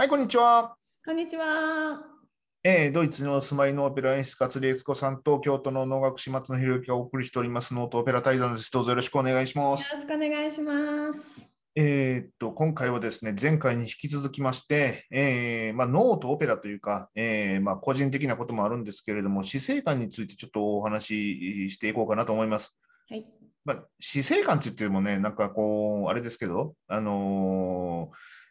はい、こんにちは。こんにちは。えードイツにお住まいのオペラ演出家、釣り悦子さんと京都の能楽師松野博之がお送りしております能とオペラ対談です。どうぞよろしくお願いしまよろす。しくお願いします。えーっと、今回はですね、前回に引き続きまして、えーまあ、能とオペラというか、えーまあ、個人的なこともあるんですけれども、死生観についてちょっとお話ししていこうかなと思います。はい。まあ、死生観って言ってもね、なんかこう、あれですけど、あのー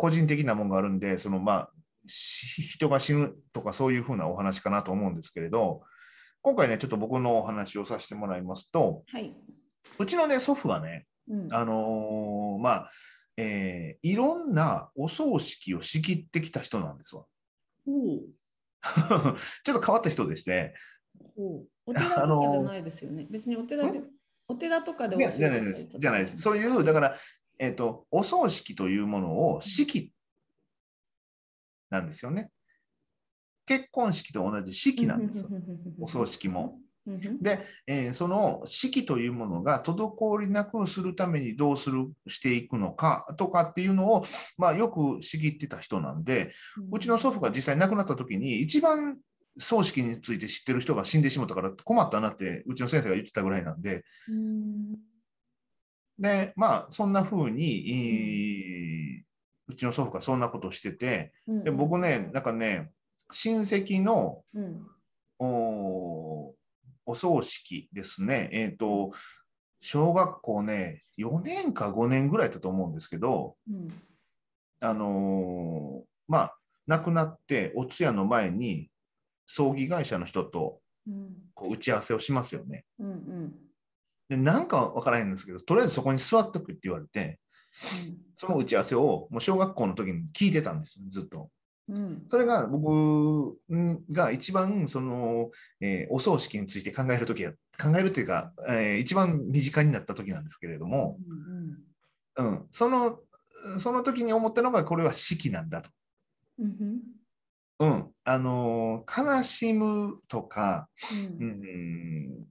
個人的なものがあるんで、そのまあ、し人が死ぬとかそういうふうなお話かなと思うんですけれど、今回ね、ちょっと僕のお話をさせてもらいますと、はい。うちのね、祖父がね、うん。あのーまあ、えーいろんなお葬式を仕切ってきた人なんですわ。ちょっと変わった人でして、お寺とかじゃないですよね。別にお寺で、お寺とかでじゃないです。じゃないです。そういう、だから、えっ、と、お葬式というものを式なんですよね。結婚式と同じ式なんですよ。お葬式も。で、えーその式というものが滞りなくするためにどうするしていくのかとかっていうのを、まあ、よく仕切ってた人なんで、うちの祖父が実際亡くなった時に、一番葬式について知ってる人が死んでしまったから困ったなって、うちの先生が言ってたぐらいなんで、うん。で、まあ、そんな風に、えーうちの祖父がそんなことをしてて、うんで僕ね、なんかね、親戚のうん。おお葬式ですね、えっ、と、小学校ね、4年か5年ぐらいだと思うんですけど、うん。あのーまあ、亡くなって、お通夜の前に、葬儀会社の人とうん。こう打ち合わせをしますよね。うん。うん。で、なんかわからへんんですけど、とりあえずそこに座ってくって言われて、その打ち合わせをもう小学校の時に聞いてたんですよ、ずっと。うん。それが僕が一番その、えーお葬式について考える時や考えるっていうか、えー一番身近になった時なんですけれども、うん。うん、そのその時に思ったのがこれは式なんだと。うん。うん、あのー悲しむとか、う。うんん、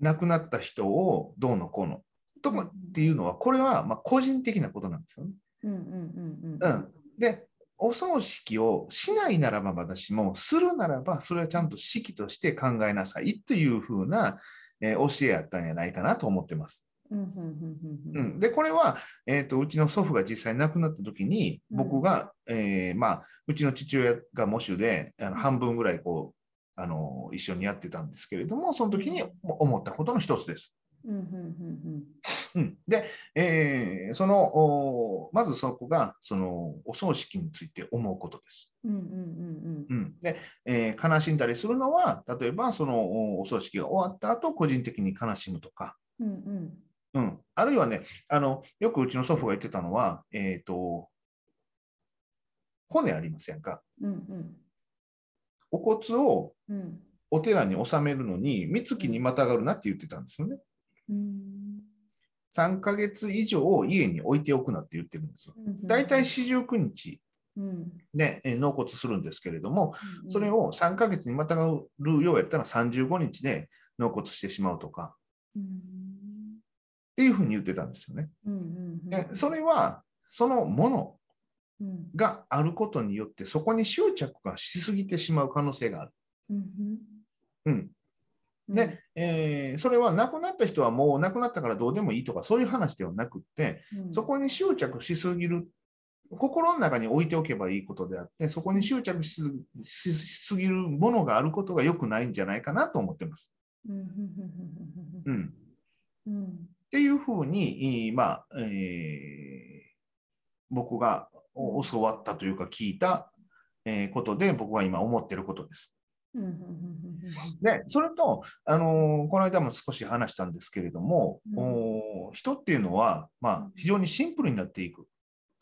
亡くなった人をどうのこうのとかっていうのはこれはまあ個人的なことなんですよね。うん。うん。うん、でお葬式をしないならば私もするならばそれはちゃんと式として考えなさいというふうな、えー教えやったんじゃないかなと思ってます。うん。うん。うん、でこれは、えー、とうちの祖父が実際亡くなった時にうん僕が、えーまあ、うちの父親が喪主であの半分ぐらいこうあの一緒にやってたんですけれどもその時に思ったことの一つです。うん。うん。うん、で、えーそのおまずそこがそのお葬式について思うことです。うん。うん。うん、で、えー悲しんだりするのは例えばそのおお葬式が終わった後個人的に悲しむとか、うん。うん。うん、あるいはねあのよくうちの祖父が言ってたのは、えー、と骨ありませんか？うん。お骨をうん。お寺に納めるのに三月にまたがるなって言ってたんですよね。うん。3ヶ月以上家に置いておくなって言ってるんですよ。だいたい四十九日うん。納骨するんですけれども、それを3ヶ月にまたがるようやったら35日で納骨してしまうとかうん。っていうふうに言ってたんですよね。でそれはそのものうん。があることによってそこに執着がしすぎてしまう可能性がある。うん。うんで、えーそれは亡くなった人はもう亡くなったからどうでもいいとかそういう話ではなくってうん、そこに執着しすぎる心の中に置いておけばいいことであってそこに執着しすぎるものがあることが良くないんじゃないかなと思ってます。うん。うん。うんうん。っていうふうに、まあえー僕がお教わったというか聞いた、えーことで僕は今思っていることです。で、それと、あのーこの間も少し話したんですけれども、うん人っていうのは、まあ、非常にシンプルになっていく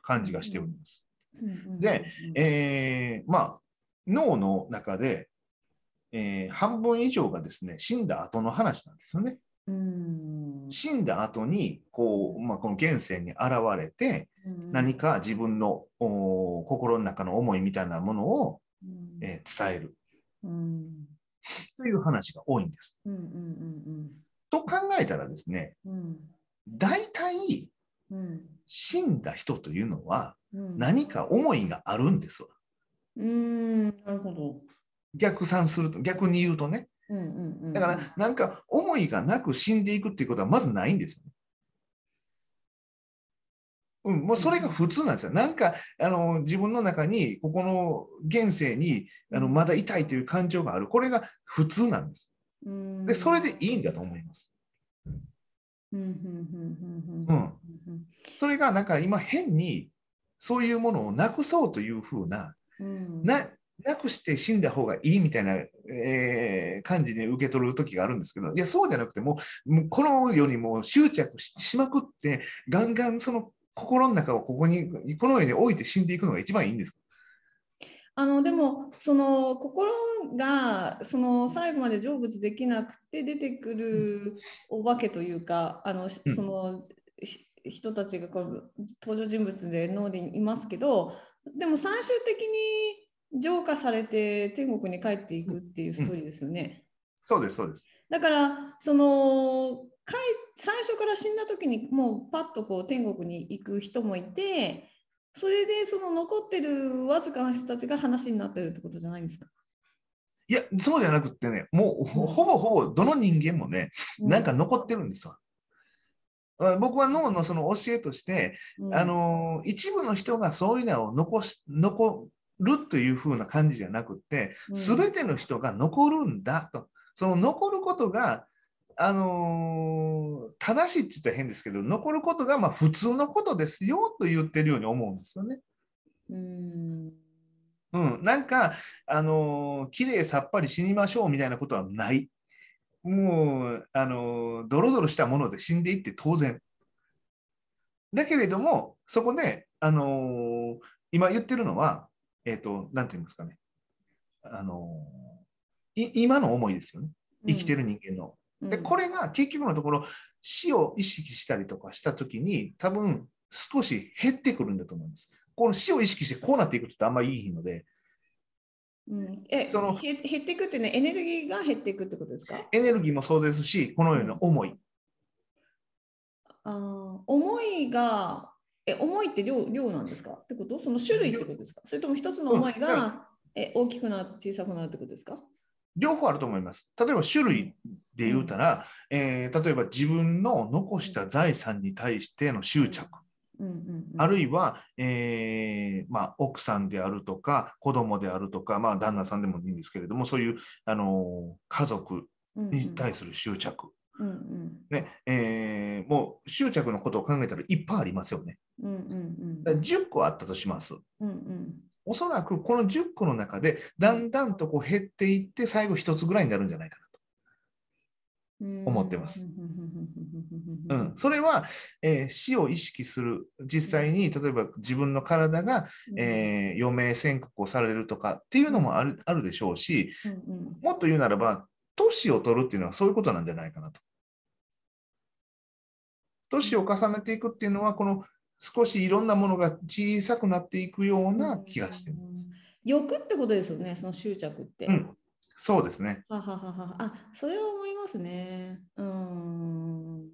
感じがしております。うん。で、えーまあ、脳の中で、えー半分以上がですね、死んだ後の話なんですよね。うん。死んだ後にこう、まあ、この現世に現れて、何か自分のお心の中の思いみたいなものを、えー伝えるうん。という話が多いんです。と考えたらですね、うん。大体うん死んだ人というのはうん、何か思いがあるんですわ。うーん、なるほど。逆算すると、逆に言うとね。うんうんうん、だから、なんか思いがなく死んでいくっていうことはまずないんですよね。うん、もうそれが普通なんですよ。なんかあの自分の中に、ここの現世にあのまだ痛いという感情がある。これが普通なんです。うん、で、それでいいんだと思います。うん。それがなんか今変にそういうものをなくそうというふうな、うん。ななくして死んだ方がいいみたいな、えー感じで受け取る時があるんですけど、いや、そうじゃなくて、もうもうこの世にもう執着ししまくって、ガンガンその心の中をここに、この世に置いて死んでいくのが一番いいんです。あのでもその心がその最後まで成仏できなくて出てくるお化けというかあの、うんそのひ人たちがこう登場人物で脳でいますけどでも最終的に浄化されて天国に帰っていくっていうストーリーですよね。そうです、そうです。だからそのかい最初から死んだ時にもうパッとこう天国に行く人もいてそれでその残ってるわずかな人たちが話になってるってことじゃないんですか、いや、そうじゃなくってね、もうほほぼほぼどの人間もね、なんか残ってるんですよ。あ僕は脳のその教えとして、うん、あの一部の人がそういうのを残し残るというふうな感じじゃなくって、うんすべての人が残るんだと、その残ることが、あの正しいって言ったら変ですけど、残ることがまあ普通のことですよと言ってるように思うんですよね。うんうん、なんか、あのー、綺麗さっぱり死にましょうみたいなことはない。もう、あのー、ドロドロしたもので死んでいって当然。だけれども、そこで、あのー今言ってるのは、えっ、と、なんて言いますかね。あのーい今の思いですよね。生きてる人間の。で、これ、れが結局のところ、死を意識したりとかしたときに、多分少し減ってくるんだと思います。この死を意識してこうなっていくとあんまりいいので、うん、えそのへ減っていくっていうのはエネルギーが減っていくってことですか？エネルギーもそうですし、このような思い。あー思いがえ思いって量量なんですか？ってこと？その種類ってことですか？それとも一つの思いうん。え大きくな小さくなるってことですか？両方あると思います。例えば種類で言うたら、えー例えば自分の残した財産に対しての執着、うんうんうん、あるいは、えーまあ、奥さんであるとか、子供であるとか、まあ、旦那さんでもいいんですけれども、そういう、あのー家族に対する執着。うんうん。ねえーもう執着のことを考えたらいっぱいありますよね。うんうんうん。だから10個あったとします。うんうん。おそらくこの10個の中でだんだんとこう減っていって最後1つぐらいになるんじゃないかうん思ってます。うん、それは、えー死を意識する。実際に例えば自分の体が、えー余命宣告をされるとかっていうのもあるあるでしょうしうんうん。もっと言うならば年を取るっていうのはそういうことなんじゃないかなと。年を重ねていくっていうのはこの少しいろんなものが小さくなっていくような気がしています。欲ってことですよね、その執着って。うん、そうですね。ははははあ、それは思いますね。うん。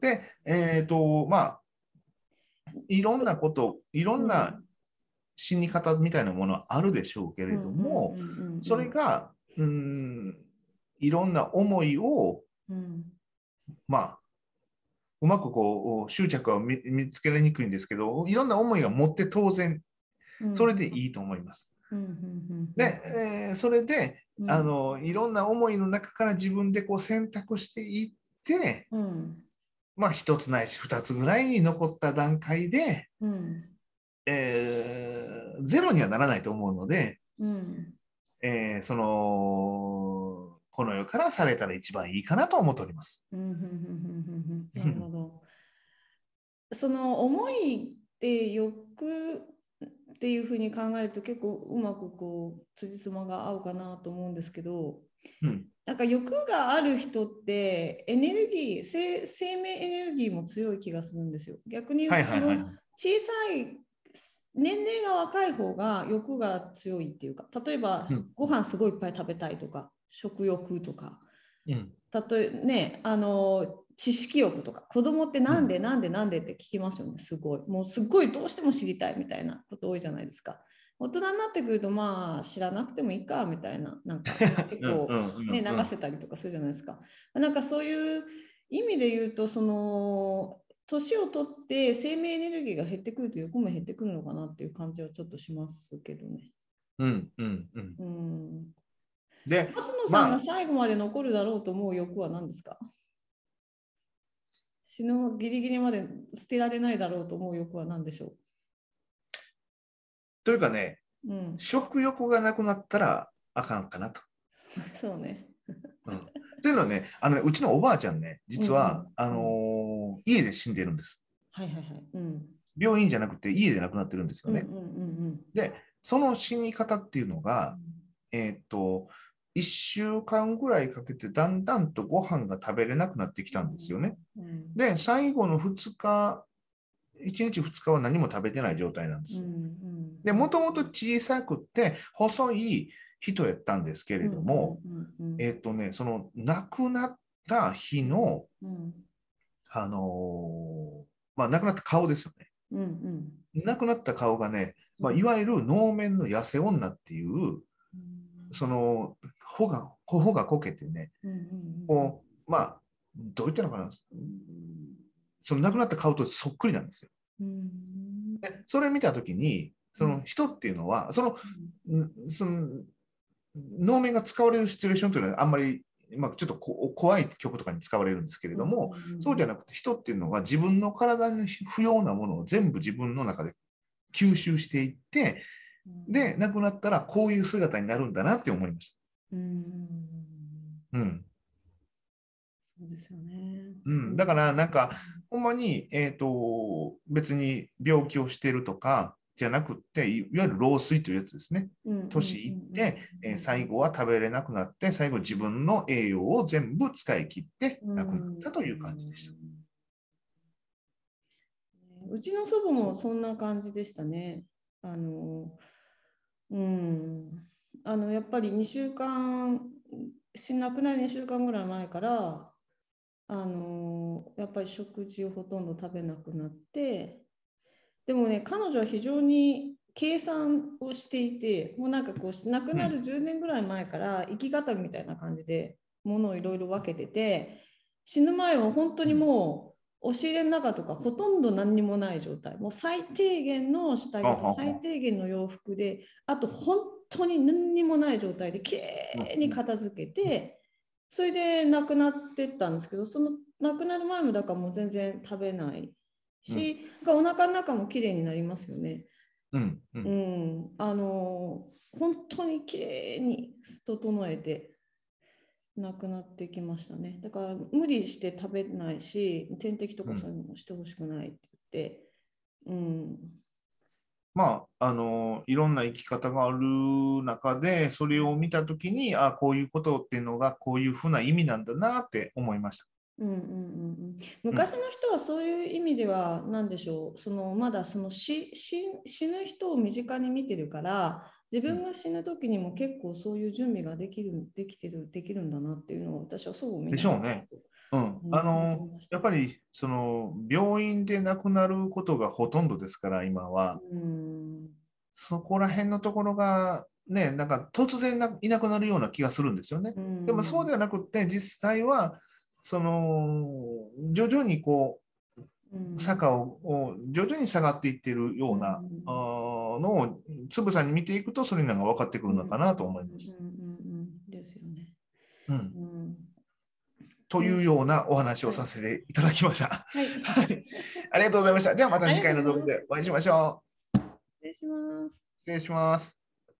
で、えっ、と、まあ、いろんなこと、いろんな死に方みたいなものはあるでしょうけれども、それ、が、うん、いろんな思いを、うんまあ、うまくこう執着は見見つけられにくいんですけど、いろんな思いが持って当然、うん。それでいいと思います。うん。で、えーそれで、うん。あの、いろんな思いの中から自分でこう選択していって、うん。まあ、一つないし二つぐらいに残った段階で、うん。えーゼロにはならないと思うので、うん。えーその、この世からされたら一番いいかなと思っております。うんうんうんうんうんなるほど。その思いって欲っていうふうに考えると結構うまくこう辻褄が合うかなと思うんですけどうん、なんか欲がある人ってエネルギー生生命エネルギーも強い気がするんですよ。逆に言うと。小さい年齢が若い方が欲が強いっていうか例えばうんご飯すごいいっぱい食べたいとか食欲とか。うん、例えねあの知識欲とか。子供ってなんでなんでなんでって聞きますよね。すごい。もうすごいどうしても知りたいみたいなこと多いじゃないですか。大人になってくるとまあ知らなくてもいいかみたいな。なんか 結構、ね、流せたりとかするじゃないですか。なんかそういう意味で言うとその年を取って生命エネルギーが減ってくると欲も減ってくるのかなっていう感じはちょっとしますけどね。うんうんうん。うん、で、松野さんが最後まで残るだろうと思う欲は何ですか、まあ、死ぬギリギリまで捨てられないだろうと思う欲は何でしょう？というかね、うん、食欲がなくなったらあかんかなと。そうね。うんというのはね、あの、ね、うちのおばあちゃんね、実は、うん、あのー、家で死んでるんです。はいはいはい。うん、病院じゃなくて家で亡くなってるんですよね。うんうんうんうん、で、その死に方っていうのが、うん、えー、っと、1週間ぐらいかけてだんだんとご飯が食べれなくなってきたんですよね。うん、で、最後の2日、1日2日は何も食べてない状態なんです。うんうん、で、もともと小さくて細い人やったんですけれども、えっ、とね、その亡くなった日の、うん、あのー、まあ、亡くなった顔ですよね。うんうん、亡くなった顔がね、まあ、いわゆる能面の痩せ女っていう、うん、その頬が頬がこけてね、うんうんうん、こうまあどう言ったのかな。その亡くなった顔とそっくりなんですよ。うん、でそれ見た時にその人っていうのはその,、その能面が使われるシチュエーションというのはあんまり、まあ、ちょっと怖い曲とかに使われるんですけれども、うんうん、そうじゃなくて人っていうのは自分の体に不要なものを全部自分の中で吸収していって、で亡くなったらこういう姿になるんだなって思いました。うん、うん、そうですよね、うん、だからなんかほんまに、えーと別に病気をしてるとかじゃなくて、いわゆる老衰というやつですね。年いって、え最後は食べれなくなって、最後自分の栄養を全部使い切って亡くなったという感じでした。うちの祖母もそんな感じでしたね。あの、うん、あのやっぱり2週間、亡くなる2週間ぐらい前から、あのやっぱり食事をほとんど食べなくなって、でもね、彼女は非常に計算をしていて、もうなんかこう、亡くなる10年ぐらい前から生き方みたいな感じで、ものをいろいろ分けてて、死ぬ前は本当にもう、押し入れの中とかほとんど何にもない状態、もう最低限の下着と最低限の洋服で、あと本当に何にもない状態できれいに片付けて、それで亡くなってったんですけど、その亡くなる前もだからもう全然食べないし、うん、お腹の中もきれいになりますよね。うん、うん、うん、あの本当にきれいに整えてなくなってきましたね。だから無理して食べないし、点滴とかそういうのもしてほしくないって言って、うん。まあ、あのいろんな生き方がある中で、それを見たときに、あこういうことっていうのがこういうふうな意味なんだなって思いました。うんうんうんうん、昔の人はそういう意味では何でしょうそのまだその死死ぬ人を身近に見てるから自分が死ぬ時にも結構そういう準備ができるできてるできるんだなっていうのを私はそう思いでしょうね。うん、あのやっぱりその病院で亡くなることがほとんどですから今は、うん、そこら辺のところがねなんか突然いなくなるような気がするんですよね。うん、でもそうではなくて実際はその徐々にこう坂を徐々に下がっていってるような、のをつぶさに見ていくとそういうのが分かってくるのかなと思います。ですよね。うん、というようなお話をさせていただきました。はい、ありがとうございました。じゃあまた次回の動画でお会いしましょう。失礼します。失礼します。